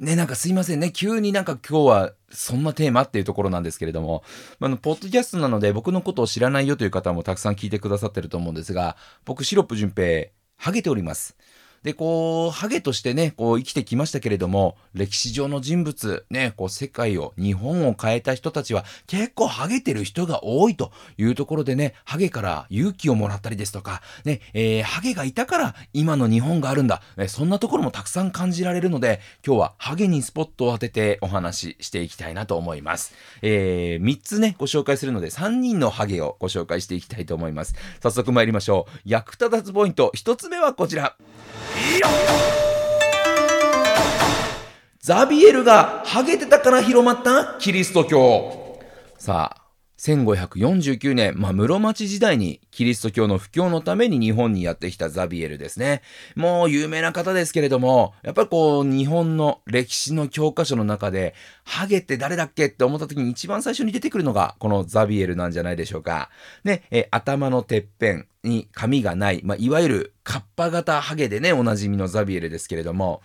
ね、なんかすいませんね。急になんか今日はそんなテーマっていうところなんですけれども、あの、ポッドキャストなので僕のことを知らないよという方もたくさん聞いてくださってると思うんですが、僕、シロップ淳平、ハゲております。で、こう、ハゲとしてね、こう生きてきましたけれども、歴史上の人物、ね、こう世界を、日本を変えた人たちは結構ハゲてる人が多いというところでね、ハゲから勇気をもらったりですとか、ね、えー、ハゲがいたから今の日本があるんだ、ね、そんなところもたくさん感じられるので、今日はハゲにスポットを当ててお話ししていきたいなと思います。えー、3つね、ご紹介するので3人のハゲをご紹介していきたいと思います。早速参りましょう。役立たずポイント、1つ目はこちら。ザビエルがハゲてたから広まったキリスト教。さあ、1549年、まあ、室町時代にキリスト教の布教のために日本にやってきたザビエルですね。もう有名な方ですけれども、やっぱりこう、日本の歴史の教科書の中で、ハゲって誰だっけって思った時に一番最初に出てくるのが、このザビエルなんじゃないでしょうか。ね、え頭のてっぺんに髪がない、まあ、いわゆるカッパ型ハゲでね、おなじみのザビエルですけれども、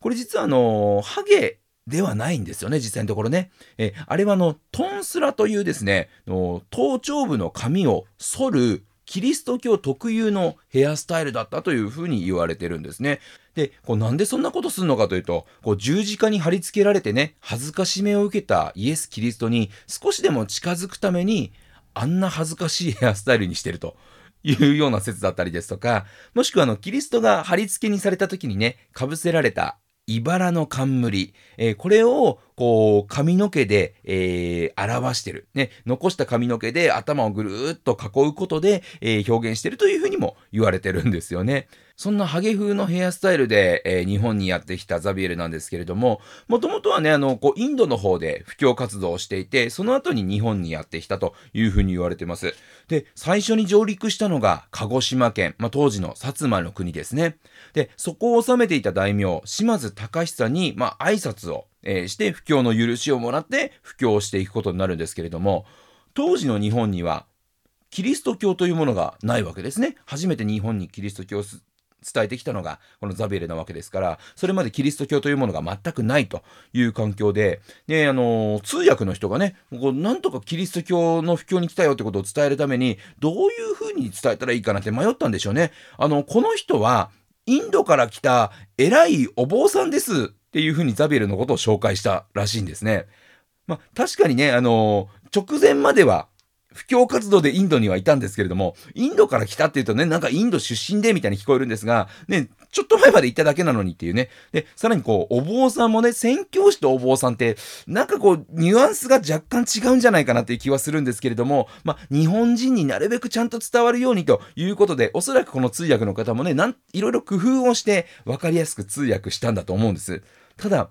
これ実はあの、ハゲではないんですよね、実際のところね。えあれはあの、トンスラというですね、の頭頂部の髪を剃るキリスト教特有のヘアスタイルだったというふうに言われてるんですね。で、こうなんでそんなことするのかというと、こう十字架に貼り付けられてね、恥ずかしめを受けたイエス・キリストに少しでも近づくために、あんな恥ずかしいヘアスタイルにしてると。いうような説だったりですとか、もしくはあの、キリストが貼り付けにされた時にね、被せられた茨の冠、えー、これをこう髪の毛で、えー、表してる、ね、残した髪の毛で頭をぐるーっと囲うことで、えー、表現してるというふうにも言われてるんですよね。そんなハゲ風のヘアスタイルで、えー、日本にやってきたザビエルなんですけれども、もともとはね、あの、こう、インドの方で布教活動をしていて、その後に日本にやってきたというふうに言われてます。で、最初に上陸したのが鹿児島県、まあ、当時の薩摩の国ですね。で、そこを治めていた大名、島津隆久に、まあ、挨拶を、えー、して、布教の許しをもらって、布教していくことになるんですけれども、当時の日本には、キリスト教というものがないわけですね。初めて日本にキリスト教を伝えてきたのがこのザビエルなわけですからそれまでキリスト教というものが全くないという環境でであの通訳の人がねこうなんとかキリスト教の布教に来たよってことを伝えるためにどういうふうに伝えたらいいかなって迷ったんでしょうね。あのこの人はインドから来た偉いお坊さんですっていうふうにザビエルのことを紹介したらしいんですね。まあ、確かにね、あの直前までは布教活動でインドにはいたんですけれども、インドから来たっていうとね、なんかインド出身でみたいに聞こえるんですが、ね、ちょっと前まで行っただけなのにっていうね。で、さらにこう、お坊さんもね、宣教師とお坊さんって、なんかこう、ニュアンスが若干違うんじゃないかなっていう気はするんですけれども、まあ、日本人になるべくちゃんと伝わるようにということで、おそらくこの通訳の方もね、なん、いろいろ工夫をして分かりやすく通訳したんだと思うんです。ただ、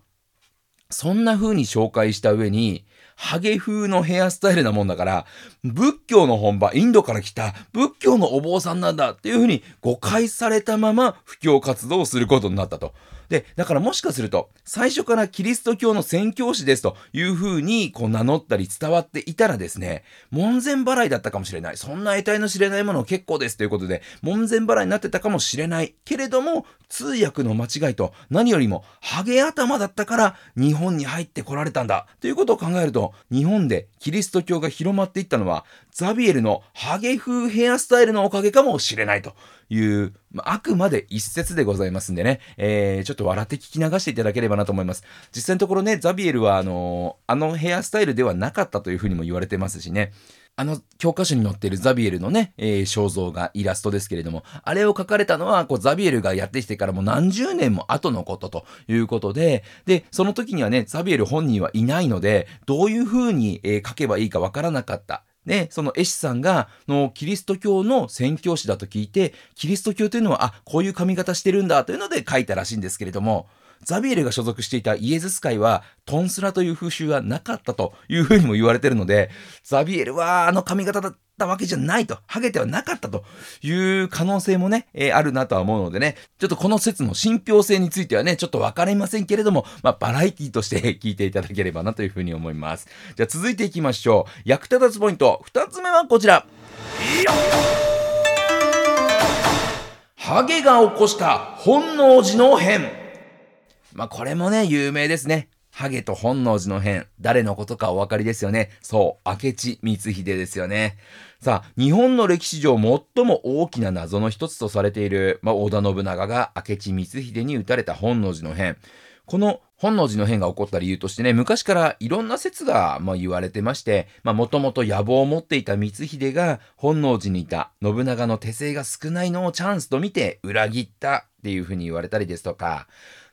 そんな風に紹介した上に、ハゲ風のヘアスタイルなもんだから、仏教の本場、インドから来た仏教のお坊さんなんだっていうふうに誤解されたまま布教活動をすることになったと。で、だからもしかすると、最初からキリスト教の宣教師ですという風にこう名乗ったり伝わっていたらですね、門前払いだったかもしれない。そんな得体の知れないもの結構ですということで、門前払いになってたかもしれない。けれども、通訳の間違いと何よりもハゲ頭だったから日本に入ってこられたんだ。ということを考えると、日本でキリスト教が広まっていったのは、ザビエルのハゲ風ヘアスタイルのおかげかもしれないという、まあ、くまで一説でございますんでね、えー、ちょっと笑って聞き流していただければなと思います。実際のところね、ザビエルはあのー、あのヘアスタイルではなかったというふうにも言われてますしね、あの教科書に載っているザビエルのね、えー、肖像画、イラストですけれども、あれを描かれたのは、こう、ザビエルがやってきてからもう何十年も後のことということで、で、その時にはね、ザビエル本人はいないので、どういう風に、えー、描けばいいかわからなかった。で、その絵師さんが、の、キリスト教の宣教師だと聞いて、キリスト教というのは、あ、こういう髪型してるんだというので書いたらしいんですけれども、ザビエルが所属していたイエズス会は、トンスラという風習はなかったというふうにも言われてるので、ザビエルはあの髪型だったわけじゃないと、ハゲてはなかったという可能性もね、えー、あるなとは思うのでね、ちょっとこの説の信憑性についてはね、ちょっとわかりませんけれども、まあ、バラエティとして聞いていただければなというふうに思います。じゃあ続いていきましょう。役立つポイント、二つ目はこちら。ハゲが起こした本能寺の変。まあ、これもね、有名ですね。ハゲと本能寺の変。誰のことかお分かりですよね。そう、明智光秀ですよね。さあ、日本の歴史上最も大きな謎の一つとされている、まあ、織田信長が明智光秀に撃たれた本能寺の変。この本能寺の変が起こった理由としてね、昔からいろんな説が、まあ、言われてまして、まあ、もともと野望を持っていた光秀が本能寺にいた信長の手勢が少ないのをチャンスと見て裏切ったっていうふうに言われたりですとか、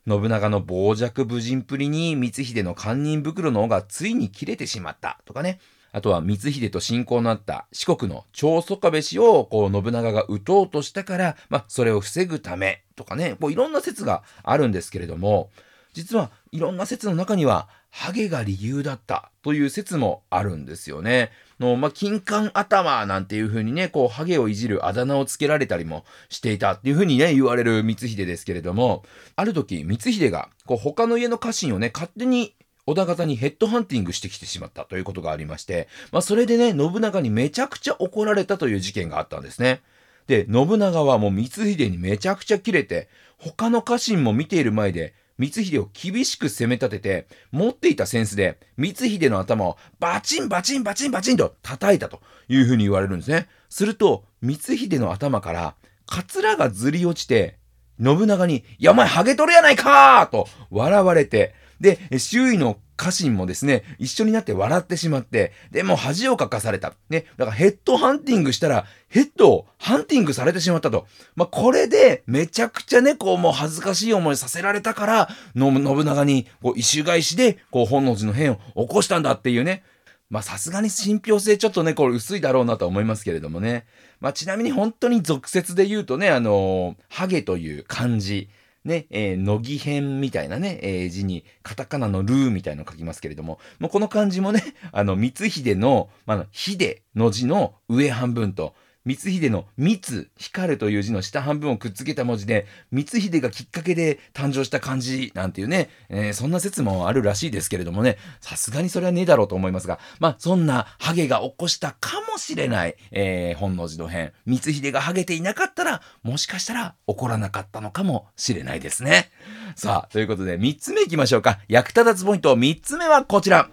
信長の傍若無人ぷりに光秀の堪忍袋の尾がついに切れてしまったとかね。あとは光秀と親交のあった四国の長宗我部氏をこう信長が撃とうとしたから、まあ、それを防ぐためとかね、こういろんな説があるんですけれども、実はいろんな説の中には、ハゲが理由だったという説もあるんですよね。の、まあ、金冠頭なんていう風にね、こう、ハゲをいじるあだ名をつけられたりもしていたっていう風にね、言われる光秀ですけれども、ある時、光秀が、こう、他の家の家臣をね、勝手に織田方にヘッドハンティングしてきてしまったということがありまして、まあ、それでね、信長にめちゃくちゃ怒られたという事件があったんですね。で、信長はもう光秀にめちゃくちゃキレて、他の家臣も見ている前で、光秀を厳しく攻め立てて、持っていたセンスで、光秀の頭をバチンバチンバチンバチンと叩いたというふうに言われるんですね。すると、光秀の頭から、カツラがずり落ちて、信長に、いやお前ハゲ取るやないかと笑われて、で、周囲の家臣もですね、一緒になって笑ってしまって、で、も恥をかかされた。ね。だからヘッドハンティングしたら、ヘッドをハンティングされてしまったと。まあ、これで、めちゃくちゃね、こう、もう恥ずかしい思いさせられたから、信長に、こう、異種返しで、こう、本能寺の変を起こしたんだっていうね。まあ、さすがに信憑性ちょっとね、これ薄いだろうなと思いますけれどもね。まあ、ちなみに本当に俗説で言うとね、あのー、ハゲという漢字。ね、えー、乃木編みたいなね、えー、字に、カタカナのルーみたいの書きますけれども、もうこの漢字もね、あの、光秀の、まあ、秀の字の上半分と、光秀の光、光という字の下半分をくっつけた文字で、光秀がきっかけで誕生した漢字なんていうね、えー、そんな説もあるらしいですけれどもね、さすがにそれはねえだろうと思いますが、まあ、そんなハゲが起こしたかもしれない、えー、本能寺の変。光秀がハゲていなかったら、もしかしたら起こらなかったのかもしれないですね。さあ、ということで3つ目いきましょうか。役立たずポイント3つ目はこちら。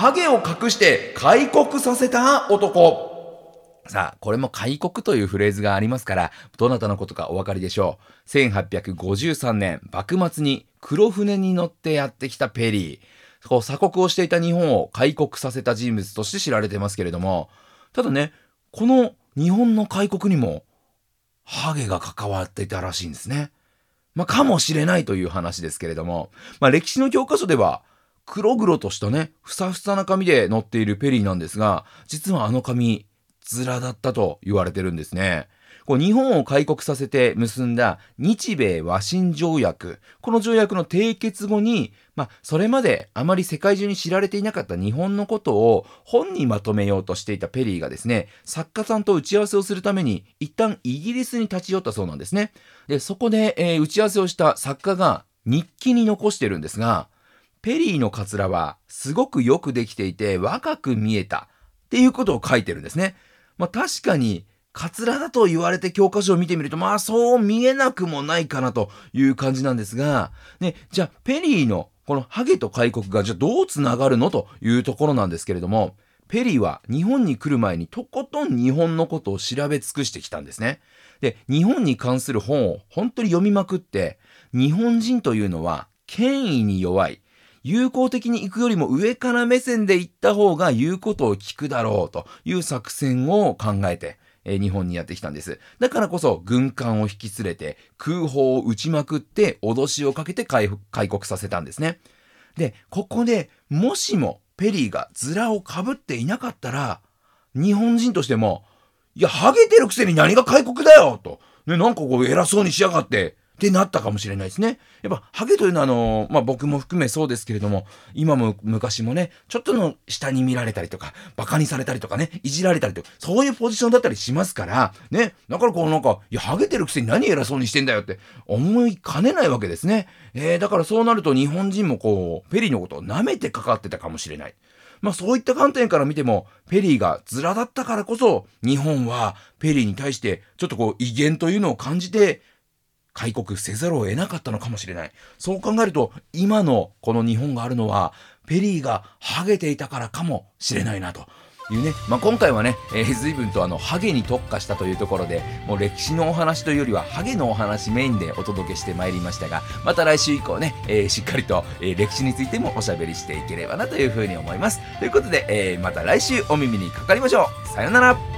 ハゲを隠して開国させた男。さあ、これも開国というフレーズがありますから、どなたのことかお分かりでしょう。1853年、幕末に黒船に乗ってやってきたペリー。こう鎖国をしていた日本を開国させた人物として知られてますけれども、ただね、この日本の開国にも、ハゲが関わっていたらしいんですね。まあ、かもしれないという話ですけれども、まあ、歴史の教科書では、黒々としたね、ふさふさな髪で乗っているペリーなんですが、実はあの髪、ズラだったと言われてるんですね。こう日本を開国させて結んだ日米和親条約。この条約の締結後に、まあ、それまであまり世界中に知られていなかった日本のことを本にまとめようとしていたペリーがですね、作家さんと打ち合わせをするために一旦イギリスに立ち寄ったそうなんですね。で、そこで、えー、打ち合わせをした作家が日記に残してるんですが、ペリーのカツラはすごくよくできていて若く見えたっていうことを書いてるんですね。まあ確かにカツラだと言われて教科書を見てみるとまあそう見えなくもないかなという感じなんですが、ね、じゃあペリーのこのハゲと開国がじゃあどうつながるのというところなんですけれども、ペリーは日本に来る前にとことん日本のことを調べ尽くしてきたんですね。で、日本に関する本を本当に読みまくって、日本人というのは権威に弱い。友好的に行くよりも上から目線で行った方が言うことを聞くだろうという作戦を考えて、え日本にやってきたんです。だからこそ軍艦を引き連れて空砲を撃ちまくって脅しをかけて開国させたんですね。で、ここでもしもペリーがズラをかぶっていなかったら、日本人としても、いや、ハゲてるくせに何が開国だよとね、なんかこう偉そうにしやがって、ってなったかもしれないですね。やっぱ、ハゲというのは、あの、まあ、僕も含めそうですけれども、今も昔もね、ちょっとの下に見られたりとか、馬鹿にされたりとかね、いじられたりとか、そういうポジションだったりしますから、ね、だからこうなんか、いや、ハゲてるくせに何偉そうにしてんだよって思いかねないわけですね。えー、だからそうなると日本人もこう、ペリーのことを舐めてかかってたかもしれない。まあそういった観点から見ても、ペリーがズラだったからこそ、日本はペリーに対してちょっとこう威厳というのを感じて、開国せざるを得なかったのかもしれない。そう考えると、今のこの日本があるのは、ペリーがハゲていたからかもしれないなと。いうね、まあ、今回はね、えー、随分とあのハゲに特化したというところでもう歴史のお話というよりはハゲのお話メインでお届けしてまいりましたがまた来週以降ね、えー、しっかりと、えー、歴史についてもおしゃべりしていければなというふうに思いますということで、えー、また来週お耳にかかりましょうさよなら